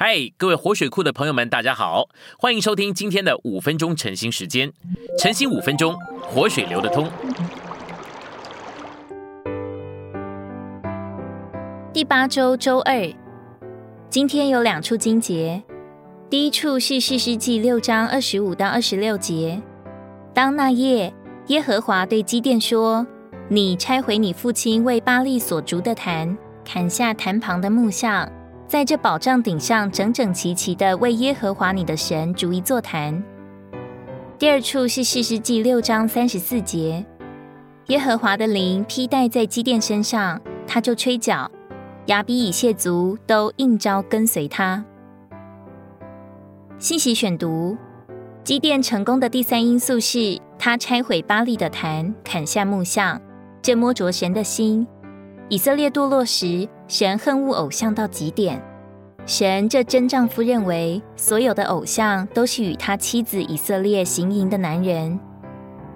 嗨，各位活水库的朋友们，大家好，欢迎收听今天的五分钟晨兴时间。晨兴五分钟，活水流得通。第八周周二，今天有两处经节。第一处是四世纪六章二十五到二十六节。当那夜，耶和华对基甸说：“你拆毁你父亲为巴利所筑的坛，砍下坛旁的木像。”在这宝藏顶上整整齐齐的为耶和华你的神逐一座坛。第二处是四世纪六章三十四节，耶和华的灵披戴在基甸身上，他就吹角，亚比以谢族都应召跟随他。信息选读：基甸成功的第三因素是他拆毁巴利的坛，砍下木像，这摸着神的心。以色列堕落时，神恨恶偶像到极点。神这真丈夫认为，所有的偶像都是与他妻子以色列行淫的男人。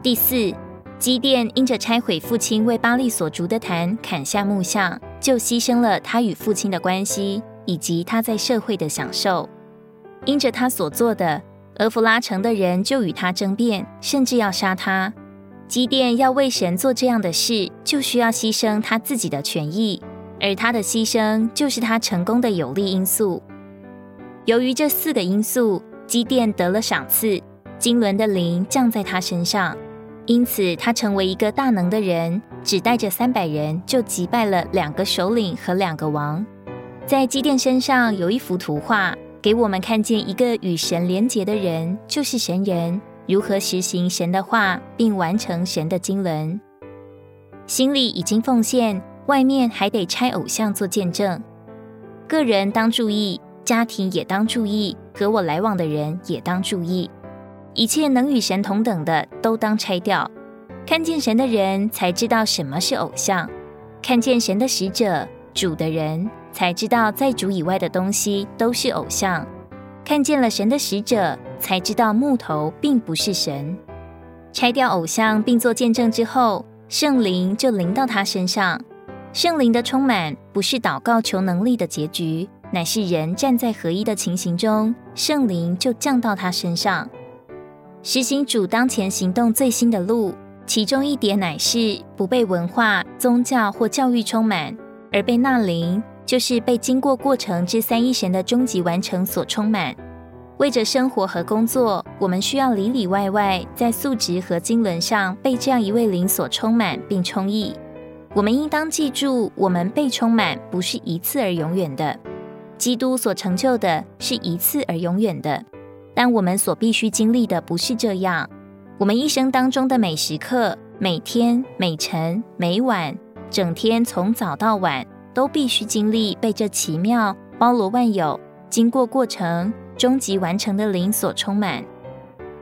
第四，基甸因着拆毁父亲为巴利所筑的坛，砍下木像，就牺牲了他与父亲的关系，以及他在社会的享受。因着他所做的，俄弗拉城的人就与他争辩，甚至要杀他。基甸要为神做这样的事，就需要牺牲他自己的权益，而他的牺牲就是他成功的有利因素。由于这四个因素，基甸得了赏赐，金轮的灵降在他身上，因此他成为一个大能的人，只带着三百人就击败了两个首领和两个王。在基甸身上有一幅图画，给我们看见一个与神连结的人，就是神人。如何实行神的话，并完成神的经纶？心里已经奉献，外面还得拆偶像做见证。个人当注意，家庭也当注意，和我来往的人也当注意。一切能与神同等的，都当拆掉。看见神的人才知道什么是偶像；看见神的使者、主的人才知道，在主以外的东西都是偶像。看见了神的使者。才知道木头并不是神。拆掉偶像并做见证之后，圣灵就临到他身上。圣灵的充满不是祷告求能力的结局，乃是人站在合一的情形中，圣灵就降到他身上，实行主当前行动最新的路。其中一点乃是不被文化、宗教或教育充满，而被那灵，就是被经过过程之三一神的终极完成所充满。为着生活和工作，我们需要里里外外在素质和经纶上被这样一位灵所充满并充溢。我们应当记住，我们被充满不是一次而永远的，基督所成就的是一次而永远的。但我们所必须经历的不是这样。我们一生当中的每时刻、每天、每晨、每晚，整天从早到晚，都必须经历被这奇妙、包罗万有、经过过程。终极完成的灵所充满。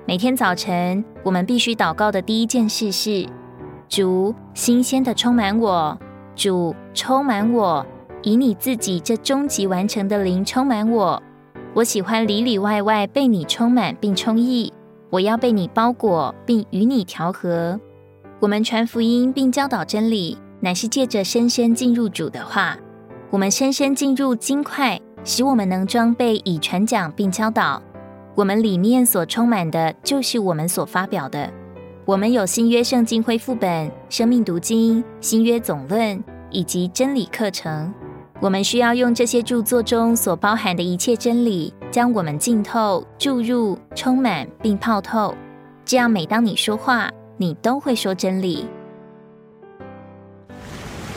每天早晨，我们必须祷告的第一件事是：主，新鲜的充满我；主，充满我，以你自己这终极完成的灵充满我。我喜欢里里外外被你充满并充溢。我要被你包裹，并与你调和。我们传福音并教导真理，乃是借着深深进入主的话。我们深深进入金块。使我们能装备以传讲并教导，我们里面所充满的，就是我们所发表的。我们有新约圣经恢复本、生命读经、新约总论以及真理课程。我们需要用这些著作中所包含的一切真理，将我们浸透、注入、充满并泡透。这样，每当你说话，你都会说真理。